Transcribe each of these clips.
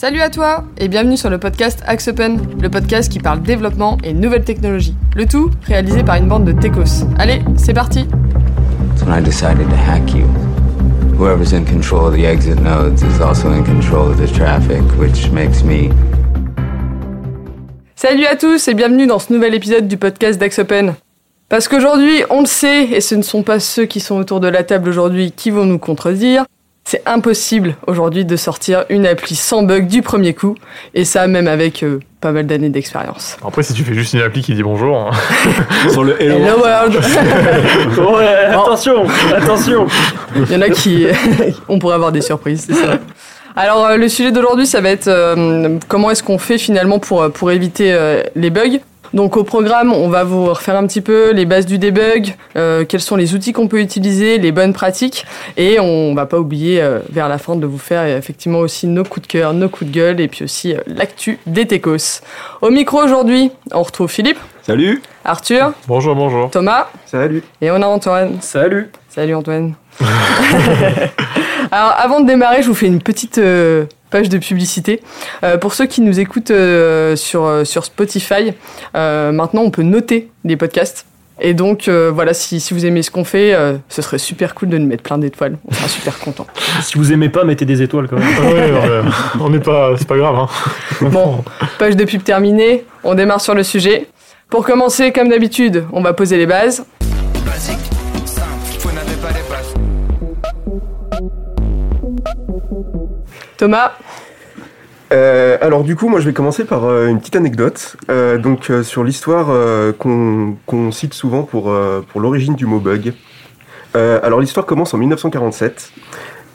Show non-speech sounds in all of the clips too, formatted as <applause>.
Salut à toi et bienvenue sur le podcast Axe Open, le podcast qui parle développement et nouvelles technologies. Le tout réalisé par une bande de techos. Allez, c'est parti That's when I decided to hack you. Whoever's in control of the exit nodes is also in control of the traffic, which makes me. Salut à tous et bienvenue dans ce nouvel épisode du podcast d'Axe Open. Parce qu'aujourd'hui, on le sait, et ce ne sont pas ceux qui sont autour de la table aujourd'hui qui vont nous contredire, c'est impossible aujourd'hui de sortir une appli sans bug du premier coup, et ça même avec euh, pas mal d'années d'expérience. Après, si tu fais juste une appli qui dit bonjour, hein. <laughs> Sur le Hello, Hello World <laughs> Ouais, attention, attention. Il y en a qui... <laughs> on pourrait avoir des surprises, c'est ça. Alors euh, le sujet d'aujourd'hui, ça va être euh, comment est-ce qu'on fait finalement pour, pour éviter euh, les bugs? Donc au programme, on va vous refaire un petit peu les bases du debug, euh, quels sont les outils qu'on peut utiliser, les bonnes pratiques, et on va pas oublier euh, vers la fin de vous faire effectivement aussi nos coups de cœur, nos coups de gueule, et puis aussi euh, l'actu des techos. Au micro aujourd'hui, on retrouve Philippe, Salut Arthur, bonjour, bonjour. Thomas, Salut. et on a Antoine. Salut. Salut Antoine. <laughs> Alors avant de démarrer, je vous fais une petite euh, page de publicité. Euh, pour ceux qui nous écoutent euh, sur, euh, sur Spotify, euh, maintenant on peut noter les podcasts. Et donc euh, voilà, si, si vous aimez ce qu'on fait, euh, ce serait super cool de nous mettre plein d'étoiles. On sera super content. <laughs> Si vous aimez pas, mettez des étoiles quand même. Ah ouais, on n'est pas, c'est pas grave. Hein. <laughs> Bon, page de pub terminée, on démarre sur le sujet. Pour commencer, comme d'habitude, on va poser les bases. Thomas, Euh, alors du coup, moi je vais commencer par euh, une petite anecdote euh, sur l'histoire qu'on cite souvent pour, pour l'origine du mot bug. Alors l'histoire commence en 1947.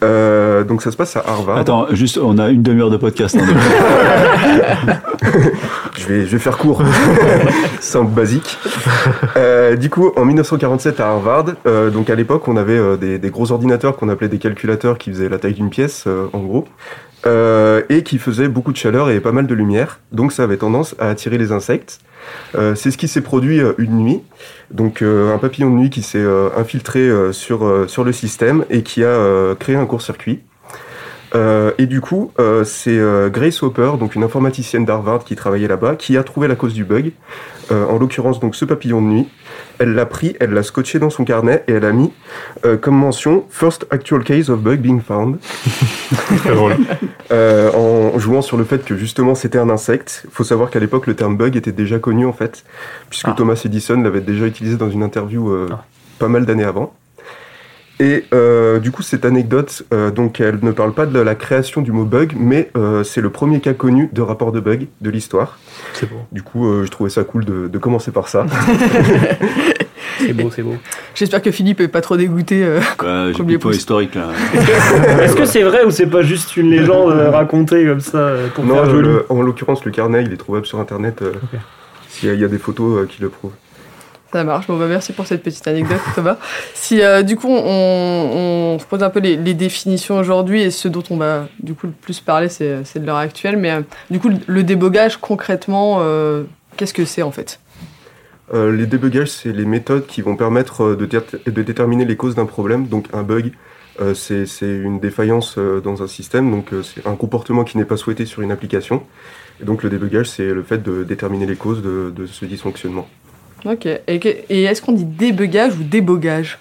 Euh, donc ça se passe à Harvard. Attends, juste, on a une demi-heure de podcast. hein. <laughs> Je vais, je vais faire court. <laughs> Simple, basique. Euh, du coup, en 1947 à Harvard, euh, donc à l'époque, on avait des, des gros ordinateurs qu'on appelait des calculateurs qui faisaient la taille d'une pièce, en gros, et qui faisaient beaucoup de chaleur et pas mal de lumière. Donc ça avait tendance à attirer les insectes. Euh, c'est ce qui s'est produit euh, une nuit. Donc euh, un papillon de nuit qui s'est infiltré sur, sur le système et qui a créé un court-circuit. Euh, et du coup, euh, c'est euh, Grace Hopper, donc une informaticienne d'Harvard qui travaillait là-bas, qui a trouvé la cause du bug. Euh, en l'occurrence, donc ce papillon de nuit. Elle l'a pris, elle l'a scotché dans son carnet et elle a mis euh, comme mention First actual case of bug being found. <laughs> Très drôle. Euh, en jouant sur le fait que justement c'était un insecte. Il faut savoir qu'à l'époque le terme bug était déjà connu en fait, puisque Ah. Thomas Edison l'avait déjà utilisé dans une interview euh, Ah. pas mal d'années avant. Et euh, du coup cette anecdote, euh, donc elle ne parle pas de la création du mot bug, mais euh, c'est le premier cas connu de rapport de bug de l'histoire. C'est beau. Du coup euh, je trouvais ça cool de, de commencer par ça. <laughs> C'est beau, c'est beau. j'espère que Philippe est pas trop dégoûté. euh. J'ai Comme plus les pas historique là. <laughs> Est-ce que c'est vrai ou c'est pas juste une légende racontée comme ça pour non, faire le- joli le- en l'occurrence le carnet il est trouvable sur internet. euh. S'il y, a- il y a des photos euh, qui le prouvent. Ça marche. Bon, bah, merci pour cette petite anecdote, Thomas. Si euh, du coup on, on se pose un peu les, définitions aujourd'hui et ce dont on va du coup le plus parler, c'est de l'heure actuelle. Mais euh, du coup, le débogage concrètement, euh, qu'est-ce que c'est en fait? Les débugages, c'est les méthodes qui vont permettre de, dé- de déterminer les causes d'un problème. Donc un bug, c'est une défaillance dans un système, donc c'est un comportement qui n'est pas souhaité sur une application. Et donc le débugage, c'est le fait de déterminer les causes de ce dysfonctionnement. Ok. Et, que- et est-ce qu'on dit débugage ou débogage?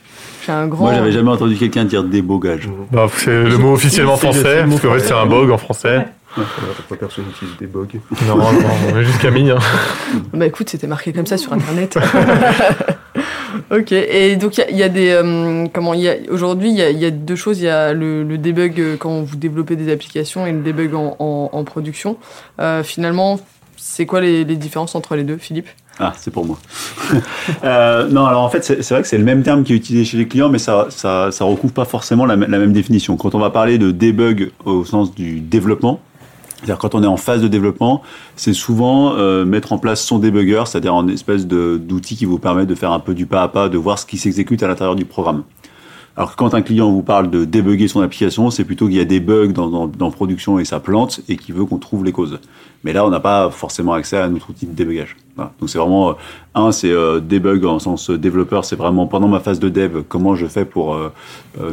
J'ai un grand. Moi, j'avais jamais entendu quelqu'un dire débogage. Bah, c'est le mot officiellement français, parce qu'en fait c'est un bug en français. Pourquoi personne n'utilise des bugs Non, non, on est juste Camille. hein. <laughs> Bah écoute, c'était marqué comme ça sur internet. <laughs> ok, et donc il y a- il y, a des. euh, comment il y a Aujourd'hui, il y a, y a deux choses. Il y a le, le debug euh, quand vous développez des applications et le debug en, en- en production. Euh, finalement, c'est quoi les, les différences entre les deux, Philippe? Ah, c'est pour moi. <laughs> Euh, non, alors en fait, c'est vrai que c'est le même terme qui est utilisé chez les clients, mais ça, ça, recouvre pas forcément la, même définition. Quand on va parler de debug au sens du développement, c'est-à-dire quand on est en phase de développement, c'est souvent euh, mettre en place son debugger, c'est-à-dire une espèce d'outil qui vous permet de faire un peu du pas à pas, de voir ce qui s'exécute à l'intérieur du programme. Alors quand un client vous parle de débugger son application, c'est plutôt qu'il y a des bugs dans, dans, production et ça plante et qu'il veut qu'on trouve les causes. Mais là, on n'a pas forcément accès à notre outil de débugage. Donc c'est vraiment, euh, un, c'est euh, en sens euh, développeur, c'est vraiment pendant ma phase de dev, comment je fais pour euh,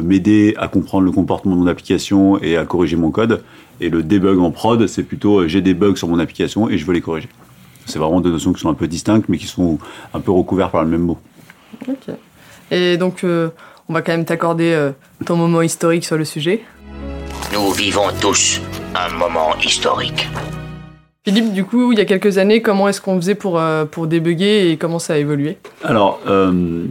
m'aider à comprendre le comportement de mon application et à corriger mon code. Et le debug en prod, c'est plutôt j'ai des bugs sur mon application et je veux les corriger. C'est vraiment deux notions qui sont un peu distinctes, mais qui sont un peu recouvertes par le même mot. Ok. Et donc, on va quand même t'accorder euh, ton moment historique sur le sujet. Nous vivons tous un moment historique. Philippe, du coup, il y a quelques années, comment est-ce qu'on faisait pour, euh, pour débugger et comment ça a évolué? Alors, euh,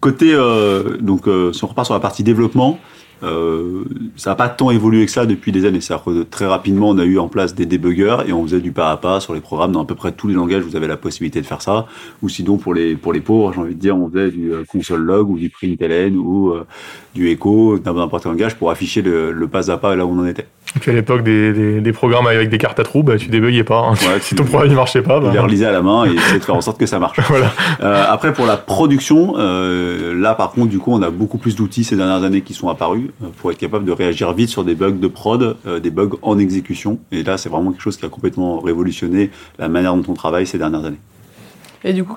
côté, euh, donc, euh, si on repart sur la partie développement, euh, ça n'a pas tant évolué que ça depuis des années. Que très rapidement, on a eu en place des débuggers et on faisait du pas à pas sur les programmes. Dans à peu près tous les langages, vous avez la possibilité de faire ça. Ou sinon, pour les, pour les pauvres, j'ai envie de dire, on faisait du euh, console log ou du println ou euh, du echo, dans n'importe quel langage, pour afficher le, le pas à pas là où on en était. Et puis à l'époque des, des, des programmes avec des cartes à trous, bah, tu débuguais pas. hein. Ouais, si <laughs> tu- ton programme ne marchait pas, On les bah, relisait à la main et essayer de faire en sorte que ça marche. <laughs> voilà. Euh, après, pour la production, euh, là, par contre, du coup, on a beaucoup plus d'outils ces dernières années qui sont apparus euh, pour être capable de réagir vite sur des bugs de prod, euh, des bugs en exécution. Et là, c'est vraiment quelque chose qui a complètement révolutionné la manière dont on travaille ces dernières années. Et du coup,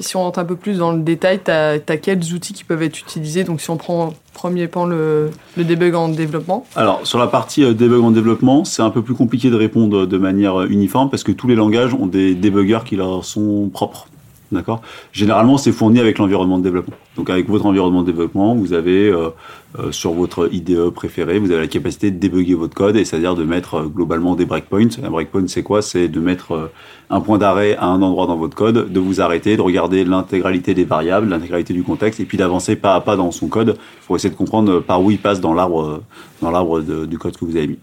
si on rentre un peu plus dans le détail, tu as, quels outils qui peuvent être utilisés? Donc, si on prend premier pan le, le debug en développement. Alors, sur la partie euh, debug en développement, c'est un peu plus compliqué de répondre de manière euh, uniforme parce que tous les langages ont des debuggers qui leur sont propres. D'accord? Généralement, c'est fourni avec l'environnement de développement. Donc, avec votre environnement de développement, vous avez euh, euh, sur votre IDE préféré, vous avez la capacité de débugger votre code, et c'est-à-dire de mettre euh, globalement des breakpoints. Un breakpoint, c'est quoi? C'est de mettre euh, un point d'arrêt à un endroit dans votre code, de vous arrêter, de regarder l'intégralité des variables, l'intégralité du contexte, et puis d'avancer pas à pas dans son code pour essayer de comprendre par où il passe dans l'arbre, dans l'arbre du code que vous avez mis.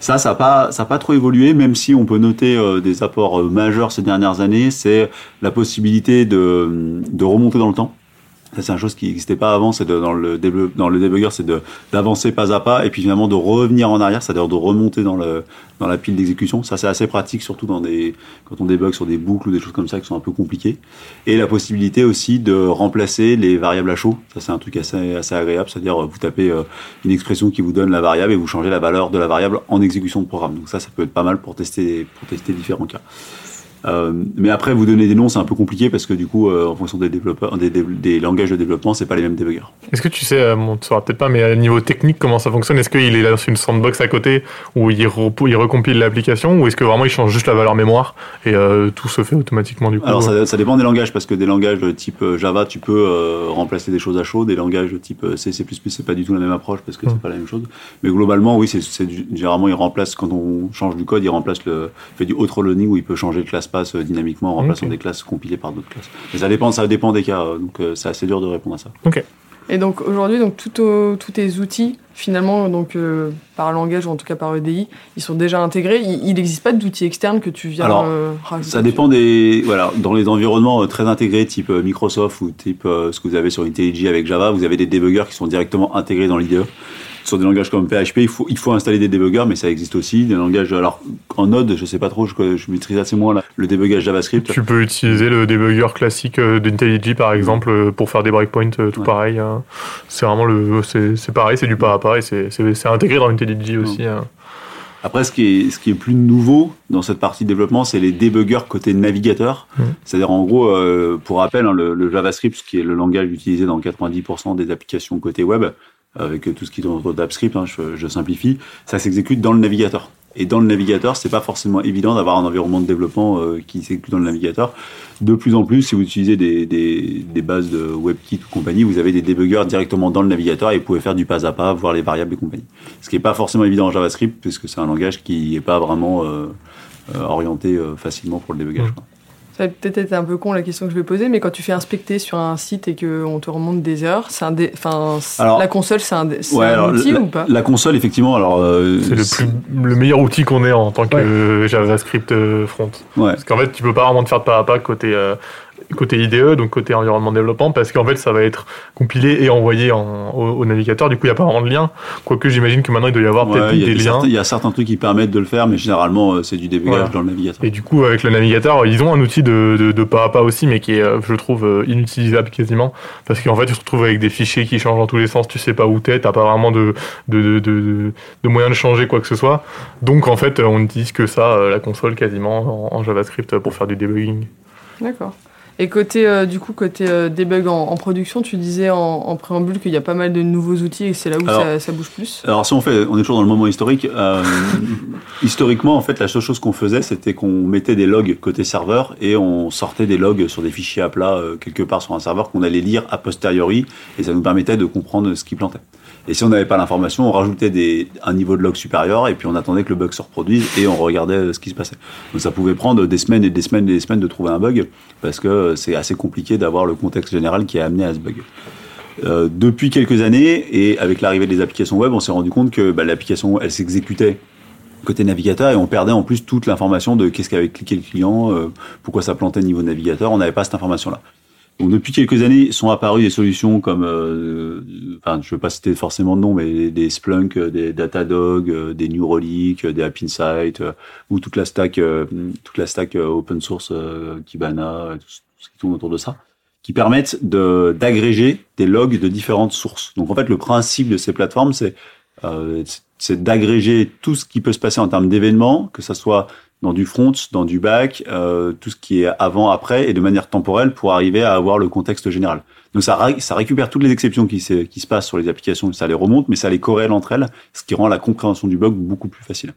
Ça, ça n'a pas, ça pas trop évolué, même si on peut noter euh, des apports euh, majeurs ces dernières années. C'est la possibilité de, de remonter dans le temps. C'est une chose qui n'existait pas avant. C'est dans le dans le debugger, c'est d'avancer pas à pas et puis finalement de revenir en arrière, c'est-à-dire de remonter dans le dans la pile d'exécution. Ça, c'est assez pratique, surtout dans des quand on débug sur des boucles ou des choses comme ça qui sont un peu compliquées. Et la possibilité aussi de remplacer les variables à chaud. Ça, c'est un truc assez assez agréable, c'est-à-dire euh, vous tapez euh, une expression qui vous donne la variable et vous changez la valeur de la variable en exécution de programme. Donc ça, ça peut être pas mal pour tester pour tester différents cas. Euh, mais après, vous donner des noms, c'est un peu compliqué parce que du coup, euh, en fonction des développeurs, des, des- des langages de développement, c'est pas les mêmes débuggers. Est-ce que tu sais, euh, bon, tu sauras peut-être pas, mais à niveau technique, comment ça fonctionne? Est-ce qu'il est dans une sandbox à côté où il, recompile l'application ou est-ce que vraiment il change juste la valeur mémoire et euh, tout se fait automatiquement du coup Alors euh, ça, ça dépend des langages parce que des langages type euh, Java, tu peux euh, remplacer des choses à chaud. Des langages type euh, C, C++, c'est pas du tout la même approche parce que Mm. c'est pas la même chose. Mais globalement, oui, c'est généralement il remplace quand on change du code, il remplace le fait du auto learning où il peut changer de classe pass euh, dynamiquement en remplaçant Ok. des classes compilées par d'autres classes. Mais ça dépend, ça dépend des cas. euh, donc euh, c'est assez dur de répondre à ça. Et donc, aujourd'hui, donc, tous tes outils, finalement, donc, euh, par langage ou en tout cas par EDI, ils sont déjà intégrés. Il n'existe pas d'outils externes que tu viens Alors, euh, rajouter Ça dépend des voilà dans les environnements très intégrés type Microsoft ou type euh, ce que vous avez sur IntelliJ avec Java, vous avez des debuggers qui sont directement intégrés dans l'IDE. Sur des langages comme PHP, il faut il faut installer des debuggers, mais ça existe aussi des langages. Alors en Node, je sais pas trop, je, je maîtrise assez moins là, le débugage JavaScript. Tu peux utiliser le débugger classique euh, d'IntelliJ par exemple euh, pour faire des breakpoints euh, tout Ouais. pareil. hein. C'est vraiment le, c'est pareil, c'est du pas à pas et c'est- intégré dans IntelliJ aussi. hein. Après, ce qui est, ce qui est plus nouveau dans cette partie de développement, c'est les debuggers côté navigateur. Mhm. C'est-à-dire, en gros, euh, pour rappel, hein, le, le JavaScript, qui est le langage utilisé dans 90% des applications côté web, avec tout ce qui est dans d'AppScript, hein, je, je simplifie, ça s'exécute dans le navigateur. Et dans le navigateur, c'est pas forcément évident d'avoir un environnement de développement euh, qui s'exécute dans le navigateur. De plus en plus, si vous utilisez des, des, des bases de WebKit ou compagnie, vous avez des debuggers directement dans le navigateur et vous pouvez faire du pas à pas, voir les variables et compagnie. Ce qui n'est pas forcément évident en JavaScript, puisque c'est un langage qui n'est pas vraiment euh, euh, orienté facilement pour le débugage. Mm. Quoi. Ça va peut-être être un peu con la question que je vais poser, mais quand tu fais inspecter sur un site et qu'on te remonte des erreurs, c'est un dé- enfin, c'est- Alors- la console, c'est un, dé- c'est Ouais, un alors, outil la, ou pas? la console, effectivement, alors. euh, C'est le, plus, le meilleur outil qu'on ait en tant que JavaScript euh, front. Ouais. Parce qu'en fait, tu peux pas vraiment te faire de pas à pas côté, euh, côté IDE, donc côté environnement de développement, parce qu'en fait, ça va être compilé et envoyé en- au, au navigateur. Du coup, il n'y a pas vraiment de lien. Quoique, j'imagine que maintenant, il doit y avoir Ouais, peut-être des liens. certains- il y a certains trucs qui permettent de le faire, mais généralement, euh, c'est du débugage Voilà. dans le navigateur. Et du coup, avec le navigateur, ils ont un outil de, de, de pas à pas aussi, mais qui est, euh, je trouve, euh, inutilisable quasiment. Parce qu'en fait, tu te retrouves avec des fichiers qui changent dans tous les sens, tu sais pas où t'es, t'as pas vraiment de, de, de, de, de moyen de changer quoi que ce soit. Donc, en fait, on n'utilise que ça, euh, la console quasiment, en, en JavaScript pour faire du debugging. D'accord. Et côté, euh, du coup, côté euh, debug en, en production, tu disais en, en préambule qu'il y a pas mal de nouveaux outils et c'est là où Alors- ça, ça bouge plus. Alors si on fait, on est toujours dans le moment historique. euh, <laughs> historiquement, en fait, la seule chose qu'on faisait, c'était qu'on mettait des logs côté serveur et on sortait des logs sur des fichiers à plat euh, quelque part sur un serveur qu'on allait lire a posteriori et ça nous permettait de comprendre ce qui plantait. Et si on n'avait pas l'information, on rajoutait un niveau de log supérieur et puis on attendait que le bug se reproduise et on regardait euh, ce qui se passait. Donc ça pouvait prendre des semaines et des semaines et des semaines de trouver un bug parce que euh, c'est assez compliqué d'avoir le contexte général qui a amené à ce bug. Euh, depuis quelques années et avec l'arrivée des applications web, on s'est rendu compte que bah, l'application elle s'exécutait côté navigateur et on perdait en plus toute l'information de qu'est-ce qu'avait cliqué le client, pourquoi ça plantait niveau navigateur, on n'avait pas cette information-là. Donc depuis quelques années sont apparues des solutions comme, euh, enfin je ne veux pas citer forcément de nom, mais des Splunk, euh, des Datadog, euh, des Neuralink, euh, des App Insight, ou toute la stack, toute la stack open source Kibana, tout, ce- qui tourne autour de ça, qui permettent de d'agréger des logs de différentes sources. Donc en fait le principe de ces plateformes c'est c'est d'agréger tout ce qui peut se passer en termes d'événements, que ça soit dans du front, dans du back, euh, tout ce qui est avant, après, et de manière temporelle pour arriver à avoir le contexte général. Donc ça, ré- ça récupère toutes les exceptions qui se, passent sur les applications, ça les remonte, mais ça les corrèle entre elles, ce qui rend la compréhension du bug beaucoup plus facile.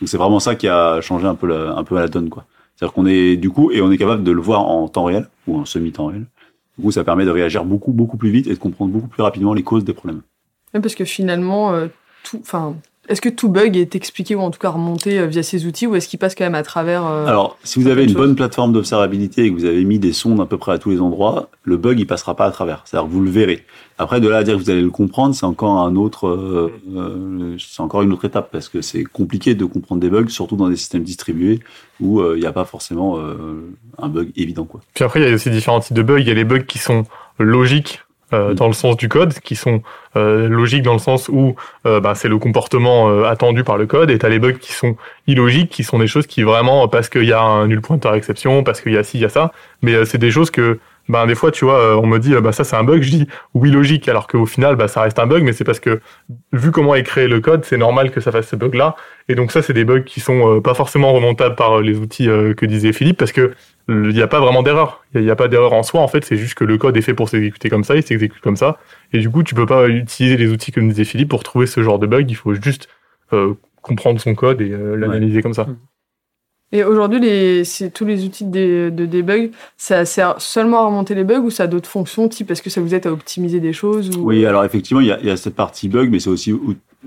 Donc c'est vraiment ça qui a changé un peu la, un peu la donne, quoi. C'est-à-dire qu'on est du coup et on est capable de le voir en temps réel ou en semi-temps réel. Du coup, ça permet de réagir beaucoup beaucoup plus vite et de comprendre beaucoup plus rapidement les causes des problèmes. Ouais, parce que finalement, euh, tout, enfin, est-ce que tout bug est expliqué ou en tout cas remonté euh, via ces outils ou est-ce qu'il passe quand même à travers euh, Alors, si vous avez une chose. bonne plateforme d'observabilité et que vous avez mis des sondes à peu près à tous les endroits, le bug il passera pas à travers. C'est-à-dire que vous le verrez. Après, de là à dire que vous allez le comprendre, c'est encore un autre, euh, euh, c'est encore une autre étape parce que c'est compliqué de comprendre des bugs, surtout dans des systèmes distribués où euh, il n'y a pas forcément euh, un bug évident, quoi. Puis après, il y a aussi différents types de bugs. Il y a les bugs qui sont logiques euh, Mm. dans le sens du code, qui sont euh, logiques dans le sens où euh, bah, c'est le comportement euh, attendu par le code, et tu as les bugs qui sont illogiques, qui sont des choses qui vraiment, parce qu'il y a un nul pointeur exception, parce qu'il y a ci, il y a ça, mais euh, c'est des choses que, ben, des fois, tu vois, euh, on me dit, euh, bah, ça c'est un bug, je dis oui logique, alors qu'au final, bah, ça reste un bug, mais c'est parce que, vu comment est créé le code, c'est normal que ça fasse ce bug-là, et donc ça, c'est des bugs qui sont euh, pas forcément remontables par les outils que disait Philippe, parce que il n'y a pas vraiment d'erreur. Il n'y a, pas d'erreur en soi, en fait, c'est juste que le code est fait pour s'exécuter comme ça, il s'exécute comme ça. Et du coup, tu peux pas utiliser les outils comme disait Philippe pour trouver ce genre de bug, il faut juste euh, comprendre son code et l'analyser comme ça. Et aujourd'hui, tous les outils de, de debug, ça sert seulement à remonter les bugs ou ça a d'autres fonctions, type est-ce que ça vous aide à optimiser des choses ou... Oui, alors effectivement, il y a, cette partie bug, mais c'est aussi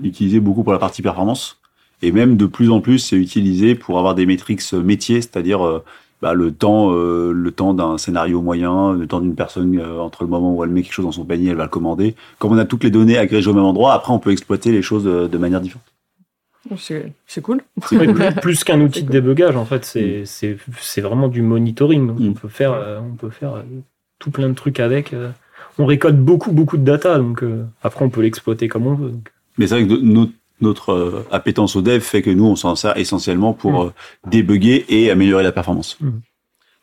utilisé beaucoup pour la partie performance. Et même de plus en plus, c'est utilisé pour avoir des métriques métiers, c'est-à-dire euh, bah, le temps, euh, temps d'un scénario moyen, le temps d'une personne euh, entre le moment où elle met quelque chose dans son panier, elle va le commander. Comme on a toutes les données agrégées au même endroit, après on peut exploiter les choses de manière différente. C'est, c'est cool. Plus, <laughs> plus qu'un outil de débugage, en fait, c'est vraiment du monitoring. Donc, Mm. on peut faire, euh, on peut faire euh, tout plein de trucs avec. euh. On récolte beaucoup, beaucoup de data, donc euh, après, on peut l'exploiter comme on veut. donc. Mais c'est vrai que notre, notre euh, appétence au dev fait que nous, on s'en sert essentiellement pour Mm. euh, débugger et améliorer la performance.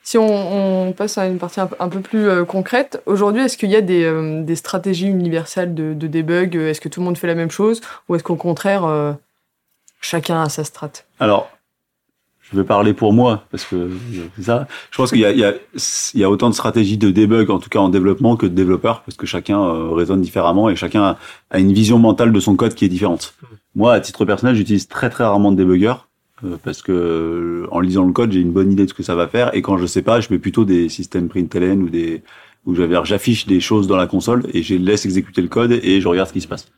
Si on, on passe à une partie un, peu- un peu plus euh, concrète, aujourd'hui, est-ce qu'il y a des, euh, des stratégies universelles de, de debug Est-ce que tout le monde fait la même chose? Ou est-ce qu'au contraire, euh, chacun a sa strat Alors, je vais parler pour moi, parce que ça. Je pense qu'il y y, y a autant de stratégies de debug, en tout cas en développement, que de développeurs, parce que chacun euh, raisonne différemment et chacun a, une vision mentale de son code qui est différente. Moi, à titre personnel, j'utilise très très rarement de debugger, euh, parce que euh, en lisant le code, j'ai une bonne idée de ce que ça va faire, et quand je sais pas, je mets plutôt des systèmes println ou des où j'affiche des choses dans la console et je laisse exécuter le code et je regarde ce qui se passe.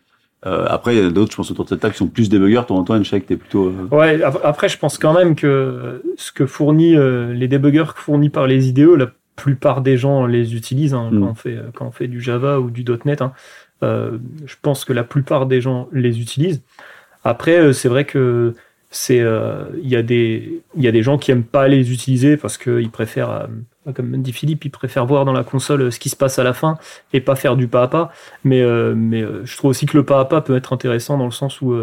Euh, après, il y en a d'autres, je pense, autour de cette table qui sont plus débuggers. Toi, Antoine, je sais que t'es plutôt... euh, Ouais, ap- après, je pense quand même que ce que fournit euh, les débuggers fournis par les IDE, la plupart des gens les utilisent hein, Mm. quand, on fait, quand on fait du Java ou du .NET. hein. Euh, je pense que la plupart des gens les utilisent. Après, euh, c'est vrai que c'est euh, il y a des il y a des gens qui aiment pas les utiliser parce qu'ils préfèrent euh, comme dit Philippe ils préfèrent voir dans la console euh, ce qui se passe à la fin et pas faire du pas à pas mais euh, mais euh, je trouve aussi que le pas à pas peut être intéressant dans le sens où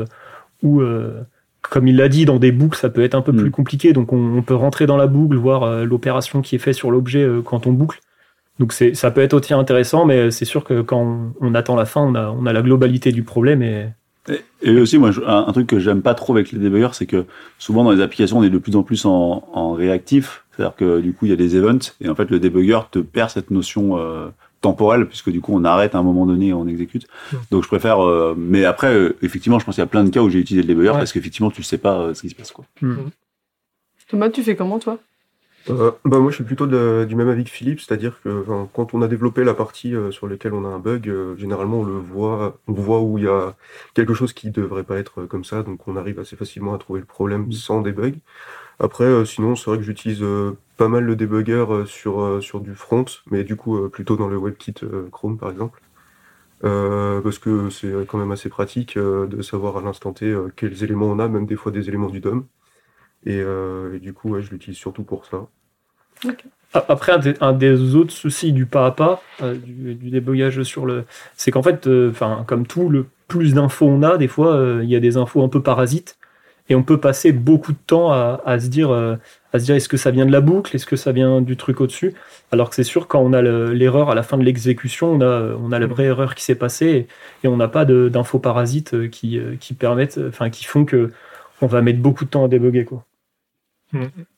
où comme il l'a dit dans des boucles ça peut être un peu Mm. plus compliqué donc on, on peut rentrer dans la boucle voir l'opération qui est faite sur l'objet quand on boucle donc ça peut être aussi intéressant mais c'est sûr que quand on, on attend la fin on a on a la globalité du problème et Et, et aussi, moi, un, un truc que j'aime pas trop avec les débuggers, c'est que souvent dans les applications, on est de plus en plus en, en réactif. C'est-à-dire que du coup, il y a des events et en fait, le debugger te perd cette notion euh, temporelle puisque du coup, on arrête à un moment donné et on exécute. Mm. Donc, je préfère. euh, mais après, euh, effectivement, je pense qu'il y a plein de cas où j'ai utilisé le debugger Ouais. parce qu'effectivement, tu sais pas euh, ce qui se passe. Quoi. Thomas, tu fais comment toi? Euh, bah moi je suis plutôt de- du même avis que Philippe, c'est-à-dire que quand on a développé la partie euh, sur laquelle on a un bug, euh, généralement on le voit, on voit où il y a quelque chose qui devrait pas être comme ça, donc on arrive assez facilement à trouver le problème sans debug. Après, euh, sinon c'est vrai que j'utilise euh, pas mal le debugger euh, sur euh, sur du front, mais du coup euh, plutôt dans le WebKit euh, Chrome par exemple. Euh, parce que c'est quand même assez pratique euh, de savoir à l'instant T euh, quels éléments on a, même des fois des éléments du DOM. Et, euh, et du coup, ouais, je l'utilise surtout pour ça. Après, un des, un des autres soucis du pas à pas, euh, du, du débogage sur le. C'est qu'en fait, euh, enfin, comme tout, le plus d'infos on a, des fois, euh, il y a des infos un peu parasites. Et on peut passer beaucoup de temps à, se dire, euh, à dire est-ce que ça vient de la boucle, est-ce que ça vient du truc au-dessus? Alors que c'est sûr, quand on a le- l'erreur à la fin de l'exécution, on a, on a la vraie erreur qui s'est passée et, on n'a pas d'infos parasites euh, qui, euh, qui permettent, enfin, qui font que on va mettre beaucoup de temps à déboguer, quoi.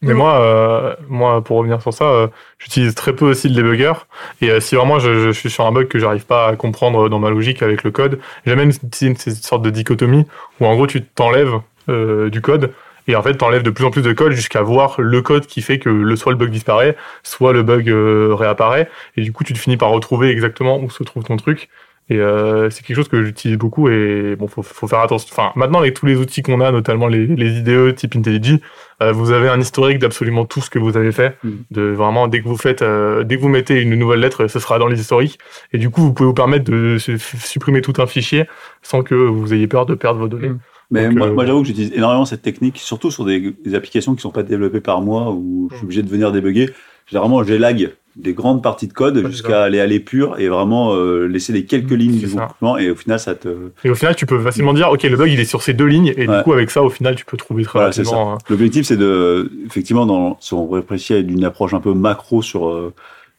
Mais moi, moi, pour revenir sur ça, j'utilise très peu aussi le debugger. Et si vraiment je, suis sur un bug que j'arrive pas à comprendre dans ma logique avec le code, j'aime bien utiliser une, cette sorte de dichotomie où en gros tu t'enlèves euh, du code et en fait t'enlèves de plus en plus de code jusqu'à voir le code qui fait que le soit le bug disparaît, soit le bug euh, réapparaît. Et du coup tu te finis par retrouver exactement où se trouve ton truc. Et euh, c'est quelque chose que j'utilise beaucoup et bon, faut, faut faire attention. Enfin, maintenant avec tous les outils qu'on a, notamment les, les IDE type IntelliJ, euh, vous avez un historique d'absolument tout ce que vous avez fait. Mm. De vraiment dès que vous faites, euh, dès que vous mettez une nouvelle lettre, ce sera dans les historiques. Et du coup, vous pouvez vous permettre de su- supprimer tout un fichier sans que vous ayez peur de perdre vos données. Mm. Mais Donc, moi, euh, moi, j'avoue que j'utilise énormément cette technique, surtout sur des, des applications qui sont pas développées par moi où je suis obligé de venir débugger. Généralement, j'élague des grandes parties de code jusqu'à aller à l'épure et vraiment euh, laisser les quelques lignes C'est du et au final, ça te. Et au final, tu peux facilement dire, ok, le bug il est sur ces deux lignes, et Ouais. du coup, avec ça, au final, tu peux trouver très Voilà, rapidement. hein. L'objectif, c'est de, effectivement, dans, si on réfléchit à d'une approche un peu macro sur euh,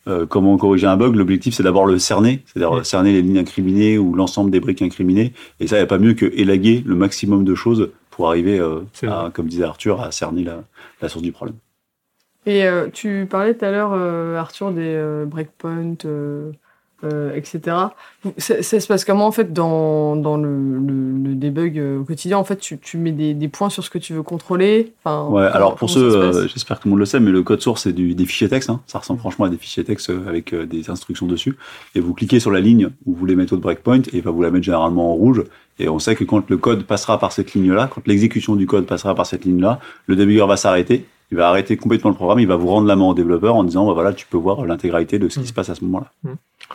euh, comment corriger un bug, l'objectif, c'est d'abord le cerner, c'est-à-dire cerner les lignes incriminées ou l'ensemble des briques incriminées. Et ça, il n'y a pas mieux que élaguer le maximum de choses pour arriver, euh, à, comme disait Arthur, à cerner la, la source du problème. Et euh, tu parlais tout à l'heure, euh, Arthur, des euh, breakpoints, euh, euh, etc. Ça, ça se passe comment en fait dans, dans le, le, le debug euh, au quotidien? En fait, tu, tu mets des, des points sur ce que tu veux contrôler. Enfin, Ouais, comment- alors pour ceux, euh, j'espère que tout le monde le sait, mais le code source, c'est du, des fichiers texte. Hein. Ça ressemble franchement à des fichiers texte euh, avec euh, des instructions dessus. Et vous cliquez sur la ligne où vous voulez mettre votre breakpoint et il va vous la mettre généralement en rouge. Et on sait que quand le code passera par cette ligne-là, quand l'exécution du code passera par cette ligne-là, le debugger va s'arrêter. Il va arrêter complètement le programme. Il va vous rendre la main au développeur en disant, bah voilà, tu peux voir l'intégralité de ce qui Mm. se passe à ce moment-là.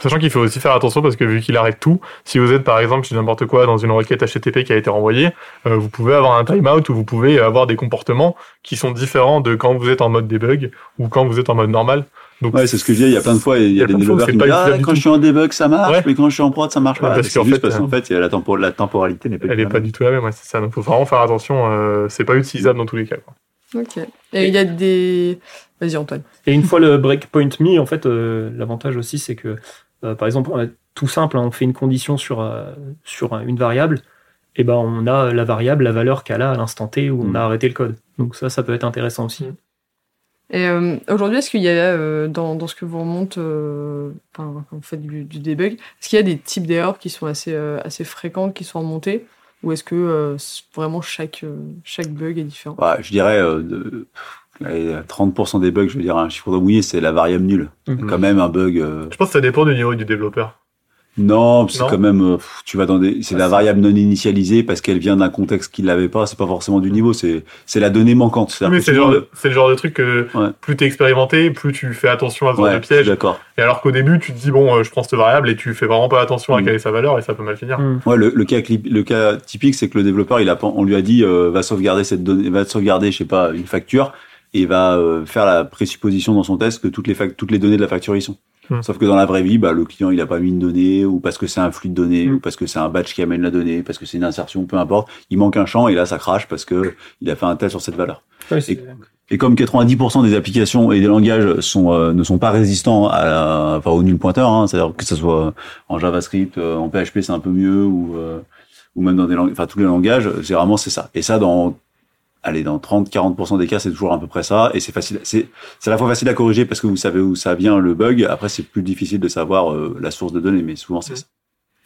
Sachant qu'il faut aussi faire attention parce que vu qu'il arrête tout, si vous êtes par exemple chez n'importe quoi dans une requête HTTP qui a été renvoyée, euh, vous pouvez avoir un timeout ou vous pouvez avoir des comportements qui sont différents de quand vous êtes en mode debug ou quand vous êtes en mode normal. Donc Ouais, c'est ce que je disais. Il y a plein de fois, il y a, des développeurs qui me disent, ah, utilisable quand je suis en debug, ça marche, Ouais. mais quand je suis en prod, ça marche Ouais, pas. parce C'est qu'en juste fait, parce qu'en euh, fait, la, tempo- la temporalité n'est pas elle du est tout pas la même. du tout la même, ouais, c'est ça. Donc faut vraiment faire attention, euh, c'est pas utilisable dans tous les cas. quoi. Ok. Et il y a des. Vas-y, Antoine. Et une fois le breakpoint mis, en fait, euh, l'avantage aussi, c'est que, euh, par exemple, euh, tout simple, hein, on fait une condition sur, euh, sur une variable, et ben on a la variable, la valeur qu'elle a à l'instant T où on Mm. a arrêté le code. Donc ça, ça peut être intéressant aussi. Et euh, aujourd'hui, est-ce qu'il y a euh, dans, dans ce que vous remonte, euh, enfin, quand vous faites du, du debug, est-ce qu'il y a des types d'erreurs qui sont assez, euh, assez fréquentes, qui sont remontées Ou est-ce que euh, vraiment chaque, euh, chaque bug est différent? Ouais, je dirais euh, de, allez, 30% des bugs, je veux dire un chiffre de mouillé, c'est la variable nulle. Mhm. Quand même un bug. euh, Je pense que ça dépend du niveau du développeur. Non, c'est quand même. euh, pff, tu vas dans des. C'est Ah, la c'est- variable non initialisée parce qu'elle vient d'un contexte qu'il n'avait pas. C'est pas forcément du niveau. C'est c'est la donnée manquante. Mais c'est le, genre de- c'est le genre de truc que Ouais. plus t'es expérimenté, plus tu fais attention à ce genre Ouais, de piège. d'accord. Et alors qu'au début, tu te dis, bon, euh, je prends cette variable et tu fais vraiment pas attention à Mm. quelle est sa valeur et ça peut mal finir. Mm. Ouais, le, le cas cli- le cas typique, c'est que le développeur, il a on lui a dit, euh, va sauvegarder cette donnée, va sauvegarder, je sais pas, une facture et va euh, faire la présupposition dans son test que toutes les fac- toutes les données de la facture y sont. Hmm. Sauf que dans la vraie vie, bah, le client, il a pas mis une donnée ou parce que c'est un flux de données Hmm. ou parce que c'est un batch qui amène la donnée, parce que c'est une insertion, peu importe. Il manque un champ et là, ça crache parce que il a fait un test sur cette valeur. C'est- Et comme 90% des applications et des langages sont, euh, ne sont pas résistants à la, enfin, au nul pointeur, hein, c'est-à-dire que ce soit en JavaScript, euh, en PHP c'est un peu mieux, ou, euh, ou même dans des langages, enfin tous les langages, généralement c'est ça. Et ça, dans allez, dans 30-40% des cas, c'est toujours à peu près ça. Et c'est facile, c'est, c'est à la fois facile à corriger parce que vous savez où ça vient le bug. Après, c'est plus difficile de savoir euh, la source de données, mais souvent c'est ça.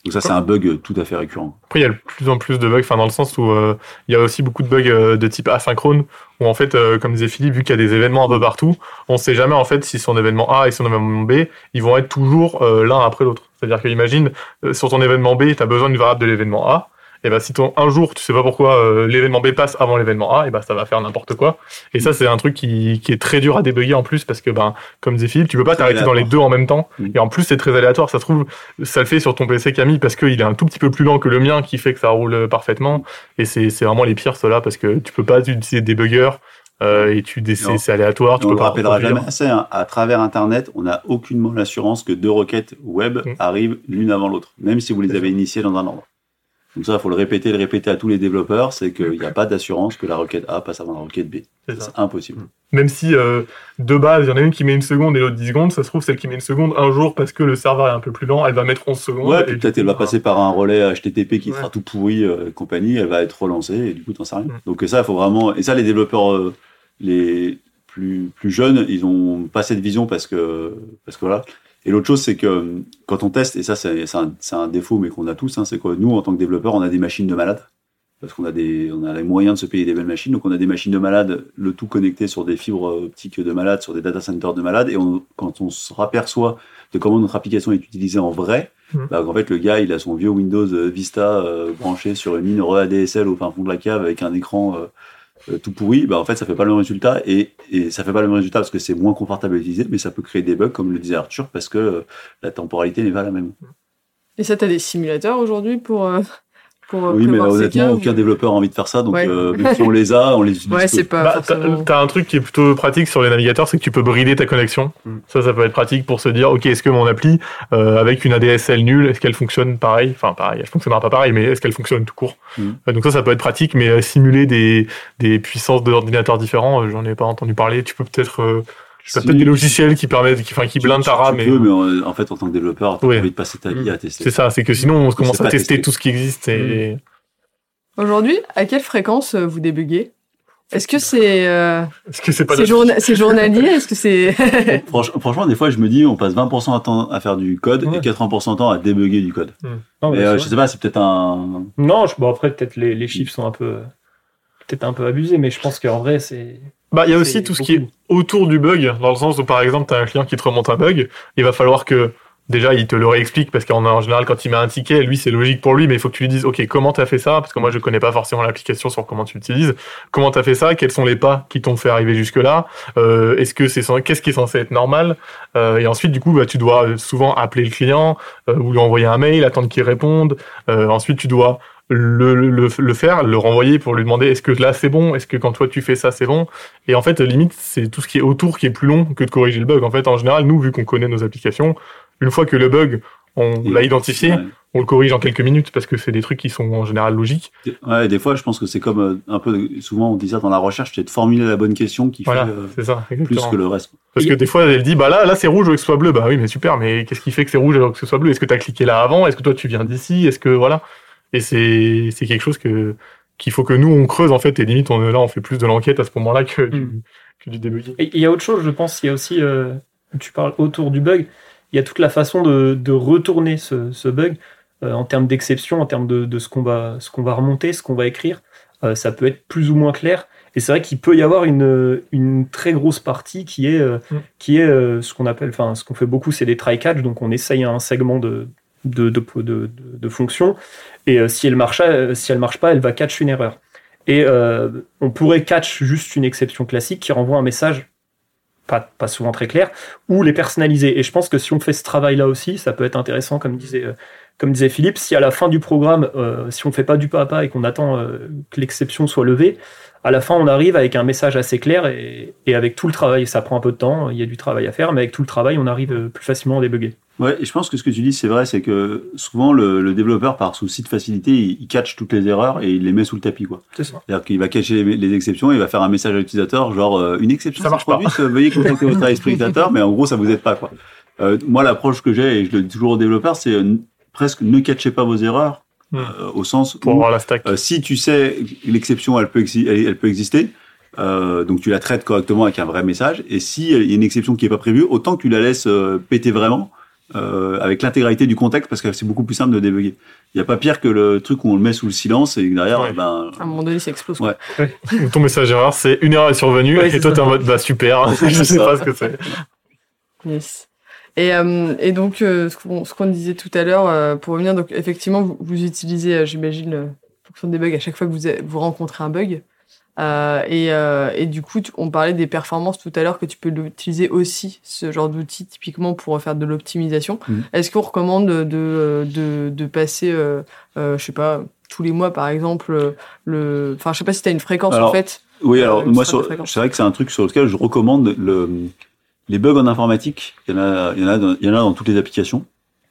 Donc ça, c'est un bug tout à fait récurrent. Après, il y a de plus en plus de bugs, enfin dans le sens où euh, il y a aussi beaucoup de bugs euh, de type asynchrone, où en fait, euh, comme disait Philippe, vu qu'il y a des événements un peu partout, on ne sait jamais en fait si son événement A et son événement B, ils vont être toujours euh, l'un après l'autre. C'est-à-dire que imagine, euh, sur ton événement B, tu as besoin d'une variable de l'événement A, et ben si ton, un jour tu sais pas pourquoi euh, l'événement B passe avant l'événement A, et ben ça va faire n'importe quoi. Et ça c'est un truc qui, qui est très dur à débugger en plus parce que ben comme disait Philippe, tu peux pas t'arrêter dans les deux en même temps. Mm. Et en plus c'est très aléatoire. Ça se trouve ça le fait sur ton PC Camille parce qu'il est un tout petit peu plus lent que le mien qui fait que ça roule parfaitement. Et c'est c'est vraiment les pires ceux-là parce que tu peux pas utiliser des buggers euh, et tu c'est aléatoire. Tu on peux le rappellera jamais assez. hein. À travers Internet, on n'a aucunement l'assurance que deux requêtes web Mm. arrivent l'une avant l'autre, même si vous les avez initiées dans un ordre. Donc ça, il faut le répéter, le répéter à tous les développeurs, c'est qu'il n'y a pas d'assurance que la requête A passe avant la requête B. C'est impossible. Même si euh, de base, il y en a une qui met une seconde et l'autre 10 secondes, ça se trouve, celle qui met une seconde un jour parce que le serveur est un peu plus lent, elle va mettre 11 secondes. Ouais, peut-être coup, elle va passer par un relais HTTP qui Ouais. sera tout pourri, euh, compagnie, elle va être relancée et du coup, t'en sais rien. Mm. Donc ça, il faut vraiment. Et ça, les développeurs euh, les plus plus jeunes, ils ont pas cette vision parce que parce que voilà. Et l'autre chose, c'est que euh, quand on teste, et ça, c'est un, défaut, mais qu'on a tous, hein, c'est que nous, en tant que développeurs, on a des machines de malades. Parce qu'on a des, on a les moyens de se payer des belles machines, donc on a des machines de malades, le tout connecté sur des fibres optiques de malades, sur des data centers de malades, et on, quand on se raperçoit de comment notre application est utilisée en vrai, Mhm. bah, en fait, le gars, il a son vieux Windows euh, Vista euh, branché sur une mine ADSL au fin fond de la cave avec un écran euh, euh, tout pourri. Bah, en fait, ça fait pas le même résultat et, et ça fait pas le même résultat parce que c'est moins confortable à utiliser, mais ça peut créer des bugs, comme le disait Arthur, parce que euh, la temporalité n'est pas la même. Et ça, t'as des simulateurs aujourd'hui pour, euh, pour oui, mais là, prévoir ces honnêtement, cas, aucun ou- développeur a envie de faire ça, donc Ouais. euh, même si <laughs> on les a, on les utilise Ouais, c'est pas Bah, t'as forcément... t'as un truc qui est plutôt pratique sur les navigateurs, c'est que tu peux brider ta connexion. Mm. Ça, ça peut être pratique pour se dire, ok, est-ce que mon appli, euh, avec une ADSL nulle, est-ce qu'elle fonctionne pareil? Enfin, pareil, elle fonctionnera pas pareil, mais est-ce qu'elle fonctionne tout court? Mm. Euh, Donc ça, ça peut être pratique, mais euh, simuler des, des puissances d'ordinateurs différents, euh, j'en ai pas entendu parler. Tu peux peut-être, euh, t'as Si- peut-être des logiciels qui permettent, qui, enfin, qui tu- blindent ta tu RAM. peux, mais- en, en fait, en tant que développeur, t'as Ouais. envie de passer ta vie à tester. C'est ça, c'est que sinon on commence à tester tester. tout ce qui existe et Aujourd'hui, à quelle fréquence euh, vous débuguez? Est-ce que c'est euh, est-ce que c'est pas c'est journa- journalier? Est-ce que c'est... <laughs> Franch- franchement, des fois, je me dis, on passe 20% de temps à faire du code Ouais. et 80% de temps à débugger du code. Non, Mais mais euh, je sais pas, c'est peut-être un. Non, je, bon après peut-être les, les chiffres sont un peu peut-être un peu abusés, mais je pense qu'en vrai c'est. Bah, il y a aussi tout ce qui est autour du bug, dans le sens où par exemple, tu as un client qui te remonte un bug, il va falloir que déjà il te le réexplique parce qu'en en général quand il met un ticket, lui c'est logique pour lui, mais il faut que tu lui dises OK, comment tu as fait ça? Parce que moi je connais pas forcément l'application sur comment tu l'utilises. Comment tu as fait ça? Quels sont les pas qui t'ont fait arriver jusque là euh, Est-ce que c'est qu'est-ce qui est censé être normal? Euh, Et ensuite du coup, bah, tu dois souvent appeler le client euh, ou lui envoyer un mail, attendre qu'il réponde. Euh, ensuite tu dois le, le, le- faire, le renvoyer pour lui demander est-ce que là c'est bon, est-ce que quand toi tu fais ça c'est bon, et en fait, limite, c'est tout ce qui est autour qui est plus long que de corriger le bug. En fait, en général, nous, vu qu'on connaît nos applications, une fois que le bug, on l'a identifié, Ouais. on le corrige en quelques minutes parce que c'est des trucs qui sont en général logiques. Ouais, des fois, je pense que c'est comme euh, un peu. Souvent, on dit ça dans la recherche, c'est de formuler la bonne question qui Voilà, fait euh, ça, plus que le reste. Parce que des fois, elle dit, bah là, là, c'est rouge, je veux que ce soit bleu. Bah oui, mais super, mais qu'est-ce qui fait que c'est rouge alors que ce soit bleu? Est-ce que tu as cliqué là avant? Est-ce que toi, tu viens d'ici? Est-ce que, voilà. Et c'est, c'est quelque chose que, qu'il faut que nous, on creuse, en fait, et limite, on est là, on fait plus de l'enquête à ce moment-là que du, Mm. que du debugging. Et il y a autre chose, je pense. Il y a aussi, euh, tu parles autour du bug. Il y a toute la façon de, de retourner ce, ce bug euh, en termes d'exception, en termes de, de ce qu'on va, ce qu'on va remonter, ce qu'on va écrire. Euh, ça peut être plus ou moins clair. Et c'est vrai qu'il peut y avoir une, une très grosse partie qui est, euh, Mm. qui est euh, ce qu'on appelle, enfin, ce qu'on fait beaucoup, c'est des try-catch. Donc, on essaye un segment de, de, de, de, de, fonction. Et euh, si elle marche, euh, si elle marche pas, elle va catch une erreur. Et euh, on pourrait catch juste une exception classique qui renvoie un message pas, pas souvent très clair, ou les personnaliser. Et je pense que si on fait ce travail-là aussi, ça peut être intéressant, comme disait, comme disait Philippe, si à la fin du programme, si on fait pas du pas à pas et qu'on attend que l'exception soit levée, à la fin on arrive avec un message assez clair et, et avec tout le travail, ça prend un peu de temps, il y a du travail à faire, mais avec tout le travail, on arrive euh, plus facilement à débugger. Ouais, et je pense que ce que tu dis, c'est vrai, c'est que souvent le, le développeur, par souci de facilité, il, il catch toutes les erreurs et il les met sous le tapis, quoi. C'est ça. C'est-à-dire qu'il va cacher les, les exceptions, il va faire un message à l'utilisateur, genre euh, une exception Ça marche pas. produite, euh, veuillez contacter votre <laughs> utilisateur, mais en gros, ça vous aide pas, quoi. Euh, moi, l'approche que j'ai, et je le dis toujours aux développeurs, c'est euh, presque ne catchez pas vos erreurs, Hmm. Euh, au sens Pour où avoir la stack. euh, si tu sais l'exception, elle peut, elle, elle peut exister, euh, donc tu la traites correctement avec un vrai message. Et si il y a une exception qui est pas prévue, autant que tu la laisses euh, péter vraiment euh, avec l'intégralité du contexte, parce que c'est beaucoup plus simple de débugger. Il n'y a pas pire que le truc où on le met sous le silence et que derrière, Ouais. ben, À un moment donné, ça explose. Ouais. <laughs> Ton message erreur, c'est une erreur est survenue Ouais, et toi t'es en mode bah super, <laughs> je sais ça. pas ce que c'est. Yes. Et, euh, et donc, euh, ce qu'on qu'on disait tout à l'heure, euh, pour revenir, donc effectivement, vous, vous utilisez, j'imagine, fonction des bugs à chaque fois que vous, vous rencontrez un bug. Euh, et, euh, et du coup, tu- on parlait des performances tout à l'heure, que tu peux l'utiliser aussi, ce genre d'outil, typiquement pour faire de l'optimisation. Mhm. Est-ce qu'on recommande de, de, de passer, euh, je sais pas, tous les mois, par exemple, le... Enfin, je sais pas si tu as une fréquence, en fait. Oui, alors moi, c'est vrai que c'est un truc sur lequel je recommande le, les bugs en informatique. Il y en a, dans, toutes les applications,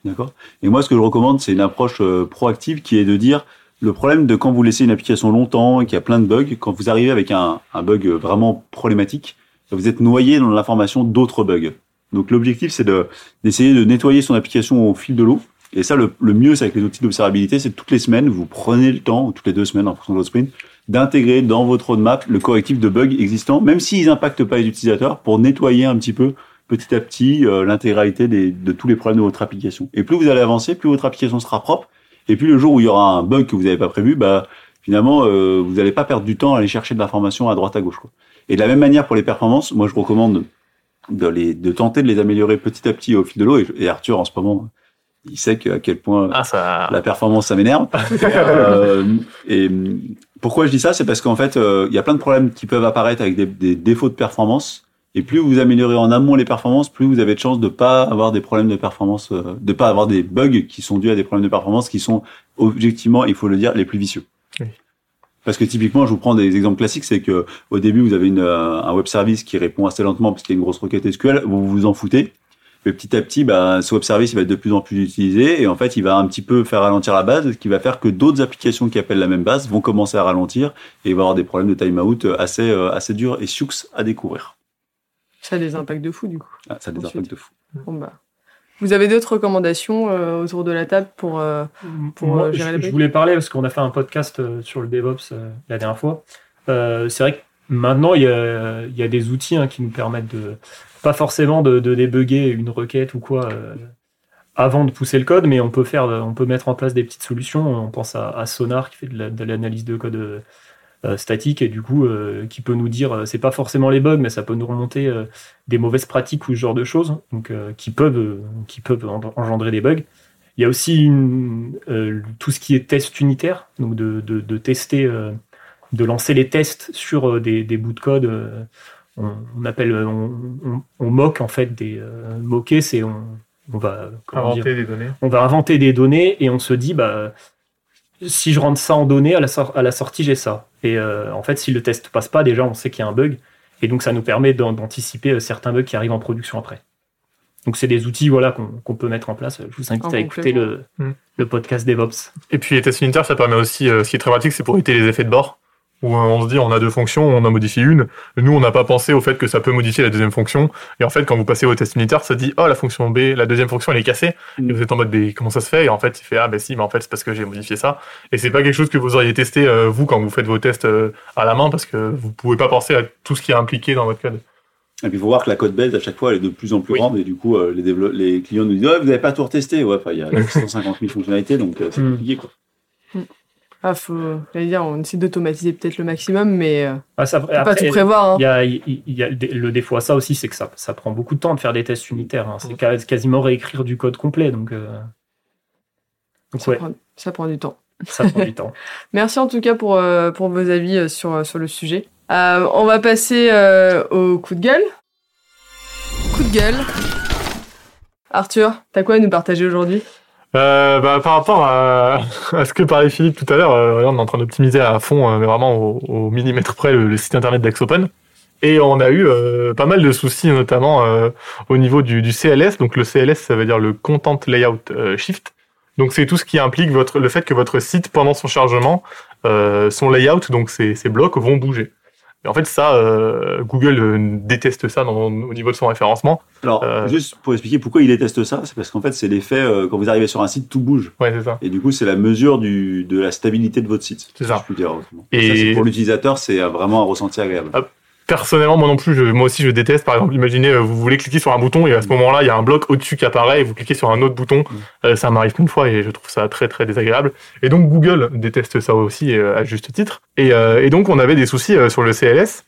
d'accord? Et moi, ce que je recommande, c'est une approche euh, proactive qui est de dire le problème de quand vous laissez une application longtemps et qu'il y a plein de bugs, quand vous arrivez avec un, bug vraiment problématique, vous êtes noyé dans l'information d'autres bugs. Donc l'objectif, c'est de d'essayer de nettoyer son application au fil de l'eau. Et ça, le, le mieux, c'est avec les outils d'observabilité, c'est toutes les semaines, vous prenez le temps, ou toutes les deux semaines en fonction de votre sprint, d'intégrer dans votre roadmap le correctif de bugs existants, même s'ils n'impactent pas les utilisateurs, pour nettoyer un petit peu, petit à petit, euh, l'intégralité de tous les problèmes de votre application. Et plus vous allez avancer, plus votre application sera propre. Et puis le jour où il y aura un bug que vous n'avez pas prévu, bah finalement, euh, vous n'allez pas perdre du temps à aller chercher de l'information à droite à gauche. Quoi. Et de la même manière pour les performances, moi je recommande de, les, de tenter de les améliorer petit à petit au fil de l'eau. Et Arthur, en ce moment, il sait que, à quel point Ah ça. la performance, ça m'énerve. <laughs> Euh, et pourquoi je dis ça C'est parce qu'en fait, euh, il y a plein de problèmes qui peuvent apparaître avec des, des défauts de performance. Et plus vous améliorez en amont les performances, plus vous avez de chances de pas avoir des problèmes de performance, euh, de pas avoir des bugs qui sont dus à des problèmes de performance qui sont objectivement, il faut le dire, les plus vicieux. Oui. Parce que typiquement, je vous prends des exemples classiques, c'est que au début, vous avez une, un web service qui répond assez lentement parce qu'il y a une grosse requête SQL, vous vous en foutez. Petit à petit, bah, ce web service il va être de plus en plus utilisé et en fait, il va un petit peu faire ralentir la base, ce qui va faire que d'autres applications qui appellent la même base vont commencer à ralentir et il va y avoir des problèmes de timeout assez, euh, assez durs et sioux à découvrir. Ça a des impacts de fou, du coup. Ah, ça a des Ensuite. impacts de fou. Bon, bah. Vous avez d'autres recommandations euh, autour de la table pour, euh, pour Moi, euh, gérer je, les je voulais parler parce qu'on a fait un podcast sur le DevOps euh, la dernière fois. Euh, c'est vrai que maintenant, il y a, des outils hein, qui nous permettent de, pas forcément de, de débugger une requête ou quoi euh, avant de pousser le code, mais on peut faire, on peut mettre en place des petites solutions. On pense à, Sonar qui fait de la- de l'analyse de code euh, euh, statique et du coup qui peut nous dire, c'est pas forcément les bugs, mais ça peut nous remonter des mauvaises pratiques ou ce genre de choses, donc qui peuvent, qui peuvent en- engendrer des bugs. Il y a aussi tout ce qui est test unitaire, donc de, tester, de lancer les tests sur euh, des, des bouts de code. euh, on, on appelle, euh, on, on, on moque en fait des euh, moquer, c'est on, on va comment dire, Inventer des données. on va inventer des données et on se dit bah si je rentre ça en données à la, sor- à la sortie j'ai ça et euh, en fait si le test passe pas déjà on sait qu'il y a un bug et donc ça nous permet d'an- d'anticiper certains bugs qui arrivent en production après donc c'est des outils voilà qu'on qu'on peut mettre en place je vous invite En à écouter le, Hmm. le podcast DevOps Et puis les tests unitaires, ça permet aussi, euh, ce qui est très pratique, c'est pour éviter les effets de bord. Où on se dit, on a deux fonctions, on en modifie une. Nous, on n'a pas pensé au fait que ça peut modifier la deuxième fonction. Et en fait, quand vous passez au test unitaire, ça dit, oh, la fonction B, la deuxième fonction, elle est cassée. Mm. Et vous êtes en mode, mais comment ça se fait? Et en fait, il fait, ah, ben si, mais en fait, c'est parce que j'ai modifié ça. Et c'est pas quelque chose que vous auriez testé, euh, vous, quand vous faites vos tests euh, à la main, parce que vous pouvez pas penser à tout ce qui est impliqué dans votre code. Et puis il faut voir que la code base à chaque fois elle est de plus en plus Oui. grande et du coup euh, les, clients nous disent ouais, vous n'avez pas tout retesté ouais il y a <laughs> 150 000 fonctionnalités donc euh, c'est Hmm. compliqué quoi. Ah, faut, j'allais dire, on essaie d'automatiser peut-être le maximum, mais euh, Ah, ça, faut pas après, tout prévoir. Hein. il y a, y le dé- le défaut à ça aussi c'est que ça, ça prend beaucoup de temps de faire des tests unitaires hein. c'est quasiment réécrire du code complet donc, euh, donc ça, ouais prend, ça prend du temps. ça prend du temps <laughs> Merci en tout cas pour, euh, pour vos avis sur, sur le sujet. Euh, on va passer euh, au coup de gueule. Coup de gueule. Arthur, t'as quoi à nous partager aujourd'hui? Euh, bah, par rapport <laughs> à, ce que parlait Philippe tout à l'heure, euh, on est en train d'optimiser à fond, euh, mais vraiment au, millimètre près, le, site internet d'Axopen. Et on a eu euh, pas mal de soucis, notamment au niveau du, CLS. Donc le CLS, ça veut dire le Content Layout Shift. Donc c'est tout ce qui implique votre, le fait que votre site, pendant son chargement, son layout, donc ses, ses blocs, vont bouger. Et en fait, ça, euh, Google euh, déteste ça dans- au niveau de son référencement. Alors, Euh. juste pour expliquer pourquoi il déteste ça, c'est parce qu'en fait, c'est l'effet, euh, quand vous arrivez sur un site, tout bouge. Ouais, c'est ça. Et du coup, c'est la mesure du, de la stabilité de votre site. C'est ça. je peux dire autrement. Et- ça, pour l'utilisateur, c'est vraiment un ressenti agréable. Ah, Personnellement, moi non plus, je- moi aussi, je déteste. Par exemple, imaginez, euh, vous voulez cliquer sur un bouton et à ce moment-là, il y a un bloc au-dessus qui apparaît et vous cliquez sur un autre bouton. Euh, ça m'arrive de fois et je trouve ça très très désagréable. Et donc Google déteste ça aussi euh, à juste titre. Et, euh, et donc on avait des soucis euh, sur le CLS.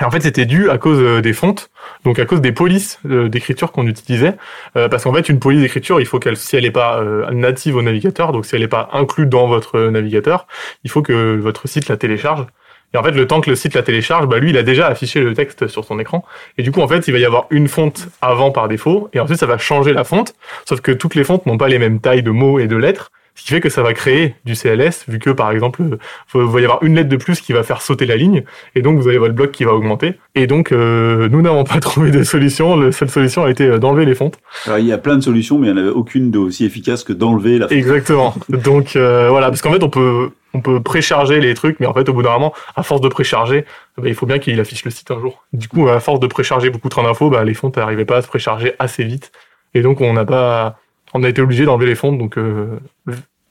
Et en fait, c'était dû à cause des fontes, donc à cause des polices d'écriture qu'on utilisait. Euh, parce qu'en fait, une police d'écriture, il faut qu'elle, si elle n'est pas euh, native au navigateur, donc si elle n'est pas inclue dans votre navigateur, il faut que votre site la télécharge. Et en fait, le temps que le site la télécharge, bah lui, il a déjà affiché le texte sur son écran. Et du coup, en fait, il va y avoir une fonte avant par défaut, et ensuite, ça va changer la fonte. Sauf que toutes les fontes n'ont pas les mêmes tailles de mots et de lettres, ce qui fait que ça va créer du CLS, vu que, par exemple, euh, il va y avoir une lettre de plus qui va faire sauter la ligne, et donc vous avez votre bloc qui va augmenter. Et donc, euh, nous n'avons pas <laughs> trouvé de solution. La seule solution a été euh, d'enlever les fontes. Alors, il y a plein de solutions, mais il n'y en avait aucune d'aussi efficace que d'enlever la Exactement. <laughs> Donc euh, voilà, parce qu'en fait on peut on peut précharger les trucs, mais en fait au bout d'un moment, à force de précharger, bah, il faut bien qu'il affiche le site un jour. Du coup, à force de précharger beaucoup trop d'infos, bah, les fontes n'arrivaient pas à se précharger assez vite, et donc on n'a pas, on a été obligé d'enlever les fontes, donc euh,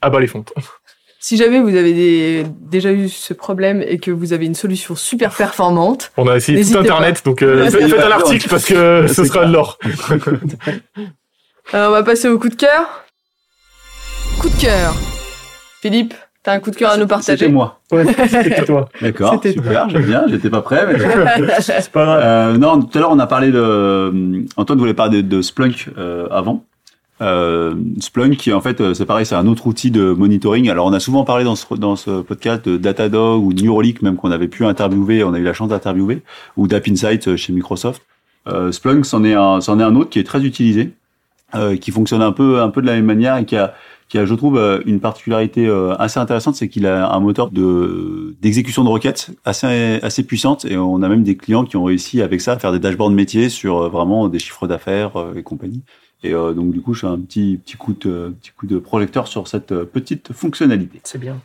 à bas les fontes. <laughs> Si jamais vous avez des- déjà eu ce problème et que vous avez une solution super performante, On a essayé tout internet, donc euh, faites, faites un article parce que ce sera de l'or. <laughs> Alors, on va passer au coup de cœur. Coup de cœur. Philippe, t'as un coup de cœur à nous partager C'était moi. Ouais, <laughs> c'était toi. D'accord, C'était super, j'aime bien, j'étais pas prêt. Mais... C'est pas grave. Euh, non, tout à l'heure on a parlé de. euh, Antoine voulait parler de, de Splunk euh, avant. Euh, Splunk, en fait, euh, c'est pareil, c'est un autre outil de monitoring. Alors, on a souvent parlé dans ce, dans ce podcast de Datadog ou Neuralink, même qu'on avait pu interviewer, on a eu la chance d'interviewer, ou d'App Insight euh, chez Microsoft. Euh, Splunk, c'en est un, c'en est un autre qui est très utilisé, euh, qui fonctionne un peu, un peu de la même manière et qui a, qui a, je trouve, euh, une particularité assez intéressante, c'est qu'il a un moteur de d'exécution de requêtes assez assez puissante et on a même des clients qui ont réussi avec ça à faire des dashboards métiers sur vraiment des chiffres d'affaires et compagnie. Et euh, donc du coup, je fais un petit petit coup de petit coup de projecteur sur cette euh, petite fonctionnalité. C'est bien.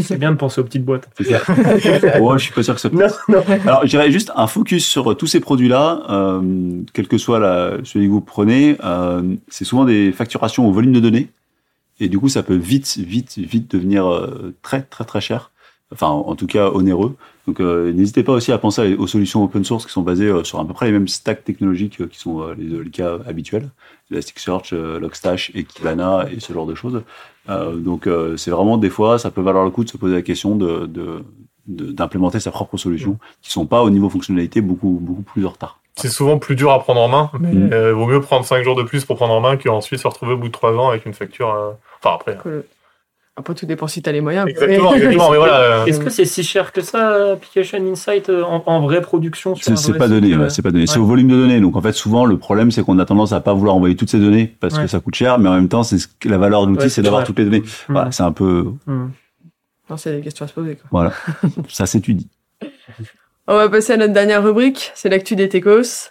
C'est bien de penser aux petites boîtes. C'est ça. <laughs> ouais, je suis pas sûr que ça. Non, non. Alors, j'irai juste un focus sur euh, tous ces produits-là, euh, quel que soit la, celui que vous prenez. euh, c'est souvent des facturations au volume de données. Et du coup, ça peut vite, vite, vite devenir très, très, très cher. Enfin, en, tout cas, onéreux. Donc, euh, n'hésitez pas aussi à penser aux solutions open source qui sont basées euh, sur à peu près les mêmes stacks technologiques euh, qui sont euh, les, les cas habituels. Elasticsearch, euh, Logstash et Kibana et ce genre de choses. Euh, donc, euh, c'est vraiment des fois, ça peut valoir le coup de se poser la question de, d'implémenter sa propre solution, qui sont pas au niveau fonctionnalité beaucoup beaucoup plus en retard. C'est souvent plus dur à prendre en main, mais Mm. euh, vaut mieux prendre 5 jours de plus pour prendre en main qu'ensuite se retrouver au bout de 3 ans avec une facture. euh, Enfin après. Que- Après, tout dépend si t'as les moyens. Exactement, exactement. Mais voilà. euh, Est-ce que c'est si cher que ça, Application Insight, euh, en, en vraie production sur C'est pas donné, euh, ouais, c'est pas donné. C'est au volume de données. Donc en fait, souvent le problème c'est qu'on a tendance à pas vouloir envoyer toutes ces données parce Ouais. que ça coûte cher, mais en même temps, c'est ce la valeur de l'outil, Ouais, c'est d'avoir toutes les données. Hmm. Voilà, c'est un peu Hmm. Non, c'est des questions à se poser. Quoi. voilà, <laughs> ça s'étudie. On va passer à notre dernière rubrique, c'est l'actu des techos.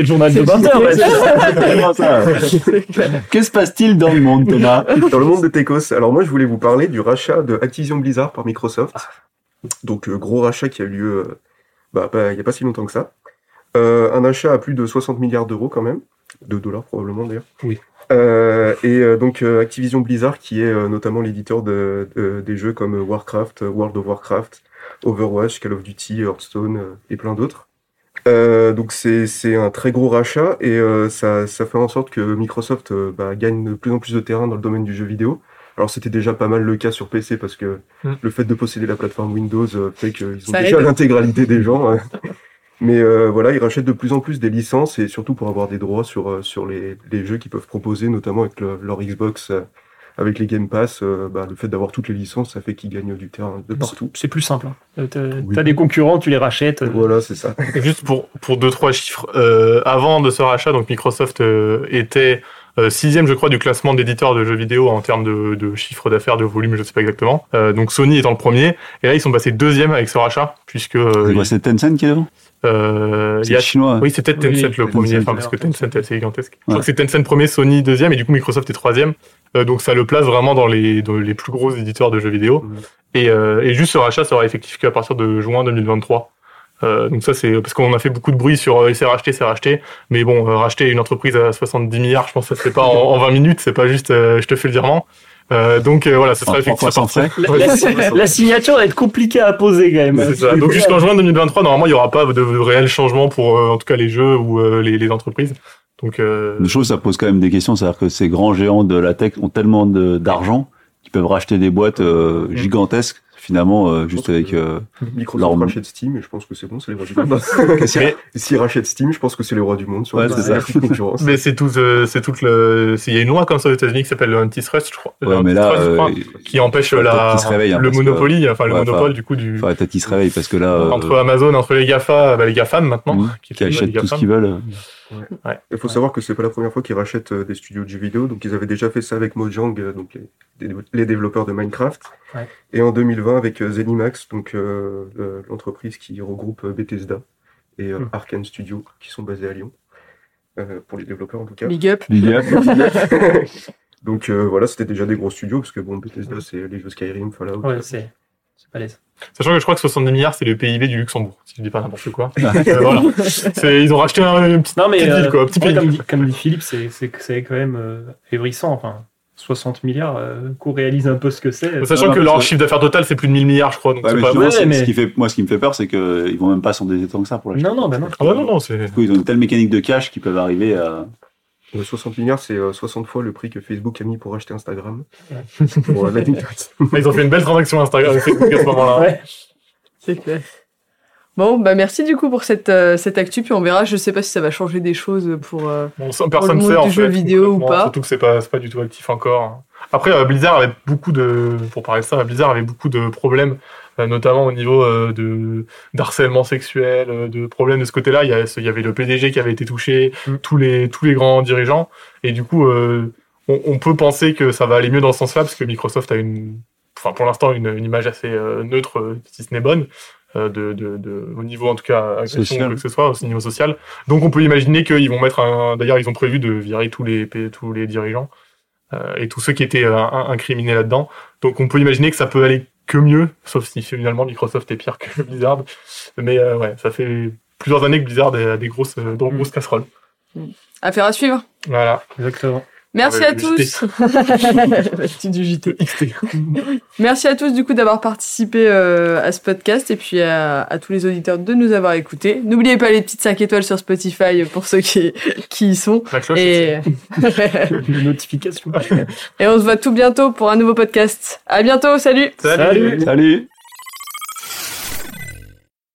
C'est le journal de 20 heures. ouais. <laughs> Que se passe-t-il dans le monde, Thomas? Dans le monde de Tecos, alors moi je voulais vous parler du rachat de Activision Blizzard par Microsoft. Donc euh, gros rachat qui a lieu euh, bah, il n'y a pas si longtemps que ça. Euh, un achat à plus de 60 milliards d'euros quand même, de dollars probablement d'ailleurs. Oui. Euh, et euh, donc euh, Activision Blizzard qui est euh, notamment l'éditeur de, de- des jeux comme Warcraft, World of Warcraft, Overwatch, Call of Duty, Hearthstone euh, et plein d'autres. Euh, donc c'est c'est un très gros rachat et euh, ça, ça fait en sorte que Microsoft euh, bah, gagne de plus en plus de terrain dans le domaine du jeu vidéo. Alors c'était déjà pas mal le cas sur PC parce que Mm. le fait de posséder la plateforme Windows euh, fait qu'ils ont Ça déjà l'intégralité des gens. hein. Mais euh, voilà, ils rachètent de plus en plus des licences et surtout pour avoir des droits sur, sur les, les jeux qu'ils peuvent proposer, notamment avec le- leur Xbox, euh, avec les Game Pass. euh, bah, le fait d'avoir toutes les licences, ça fait qu'ils gagnent du terrain de partout. C'est plus simple. hein. Euh, T'as Oui. t'as des concurrents, tu les rachètes. euh, Voilà, c'est ça. Juste pour, pour deux, trois chiffres. Euh, avant de ce rachat, donc Microsoft euh, était Euh, sixième, je crois, du classement d'éditeurs de jeux vidéo en termes de, de chiffre d'affaires, de volume, je sais pas exactement. Euh, donc Sony étant le premier. Et là, ils sont passés deuxième avec ce rachat, puisque euh, C'est quoi, c'est Tencent qui est devant euh, il C'est y a chinois. oui, c'est peut-être Oui, Tencent le Tencent, premier, enfin, parce que Tencent est assez gigantesque. Je crois que c'est Tencent premier, Sony deuxième, et du coup Microsoft est troisième. Euh, donc ça le place vraiment dans les, dans les plus gros éditeurs de jeux vidéo. Mhm. Et, euh, et juste ce rachat sera effectif qu'à partir de juin 2023. Euh, donc ça c'est parce qu'on a fait beaucoup de bruit sur euh, c'est racheté, c'est racheté, mais bon euh, racheter une entreprise à 70 milliards, je pense que ça se fait pas en, en 20 minutes, c'est pas juste euh, je te fais le virement. Euh, donc euh, voilà, ce sera frais. La, la- la signature va être compliquée à poser quand même. c'est ça. Donc jusqu'en juin 2023, normalement, il y aura pas de, de réel changement pour, euh, en tout cas, les jeux ou euh, les, les entreprises. Donc, euh, Une chose, ça pose quand même des questions, c'est-à-dire que ces grands géants de la tech ont tellement de- d'argent qu'ils peuvent racheter des boîtes euh, gigantesques, finalement, euh, juste avec... euh, Microsoft Leur- rachète Steam et je pense que c'est bon, c'est les rois du monde. <laughs> <laughs> S'ils rachètent Steam, je pense que c'est les rois du monde sur Ouais, la c'est ça. <laughs> la concurrence. mais c'est tout, euh, c'est toute le, c'est- il y a une loi comme ça aux États-Unis qui s'appelle le antitrust, je crois, Ouais, Le mais là, antitrust, je crois, euh, qui empêche la, hein, le que- monopoly, enfin le Ouais, monopole du coup du, faudrait peut-être qu'ils se réveillent, parce que là... entre Amazon, entre les GAFA, bah, les GAFAM maintenant, Mhm. qui, achètent tout ce qu'ils veulent. Il faut savoir que c'est pas la première fois qu'ils rachètent euh, des studios de jeux vidéo, donc ils avaient déjà fait ça avec Mojang, euh, donc les, développeurs de Minecraft, Ouais. et en 2020 avec euh, Zenimax, donc euh, le- l'entreprise qui regroupe euh, Bethesda et euh, Hmm. Arkane Studio, qui sont basés à Lyon, euh, pour les développeurs en tout cas. Big up. Big up. <laughs> <laughs> donc euh, voilà, c'était déjà des gros studios, parce que bon, Bethesda c'est les jeux Skyrim, Fallout. Ouais, c'est c'est balèze. Sachant que je crois que 70 milliards, c'est le PIB du Luxembourg, si je dis pas n'importe quoi. <laughs> Euh, voilà. Ils ont racheté un, une petite, Non, mais petite euh, ville, quoi, un petit ouais, pays. comme, dit, comme dit Philippe, c'est c'est c'est quand même euh, évrissant. Enfin, 60 milliards, euh, qu'on réalise un peu ce que c'est. Sachant Non, que leur chiffre d'affaires total, c'est plus de 1000 milliards, je crois. Donc Ouais, c'est mais pas justement, Ouais, c'est- mais- ce qui fait, moi, ce qui me fait peur, c'est qu'ils vont même pas s'endetter tant que ça pour l'acheter. Non, non, bah non. Ah bah non, non, c'est. Du coup, ils ont une telle mécanique de cash qu'ils peuvent arriver à... Euh, 60 milliards, c'est euh, 60 fois le prix que Facebook a mis pour acheter Instagram. Pour euh, l'anecdote. <laughs> Ils ont fait une belle transaction Instagram à ce moment-là. Ouais. C'est clair. Bon, bah merci du coup pour cette, euh, cette actu, puis on verra. Je sais pas si ça va changer des choses pour. euh, Bon, ça, personne le sait en jeu fait, vidéo ou pas. Surtout que c'est pas, c'est pas du tout actif encore. Après, euh, Blizzard avait beaucoup de, pour parler de ça, Blizzard avait beaucoup de problèmes, euh, notamment au niveau euh, de d'harcèlement sexuel, de problèmes de ce côté-là. Il y, a- il y avait le PDG qui avait été touché, Mm. tous les tous les grands dirigeants, et du coup, euh, on, on peut penser que ça va aller mieux dans ce sens-là parce que Microsoft a une, enfin pour l'instant une, une image assez euh, neutre, si ce n'est bonne. Euh, De, de, de, au niveau en tout cas agression Social. ou quoi que ce soit au niveau social donc on peut imaginer qu'ils vont mettre un d'ailleurs ils ont prévu de virer tous les tous les dirigeants euh, et tous ceux qui étaient euh, in- incriminés là-dedans. Donc on peut imaginer que ça peut aller que mieux, sauf si finalement Microsoft est pire que <laughs> Blizzard. Mais euh, ouais, ça fait plusieurs années que Blizzard a des grosses, euh, de grosses casseroles. Affaire à suivre. Voilà. Exactement. Merci à tous. <laughs> <laughs> Merci à tous du coup d'avoir participé euh, à ce podcast et puis à, à tous les auditeurs de nous avoir écoutés. N'oubliez pas les petites 5 étoiles sur Spotify pour ceux qui, <laughs> qui y sont. La cloche. Et, Les notifications. et on se voit tout bientôt pour un nouveau podcast. À bientôt, salut Salut. Salut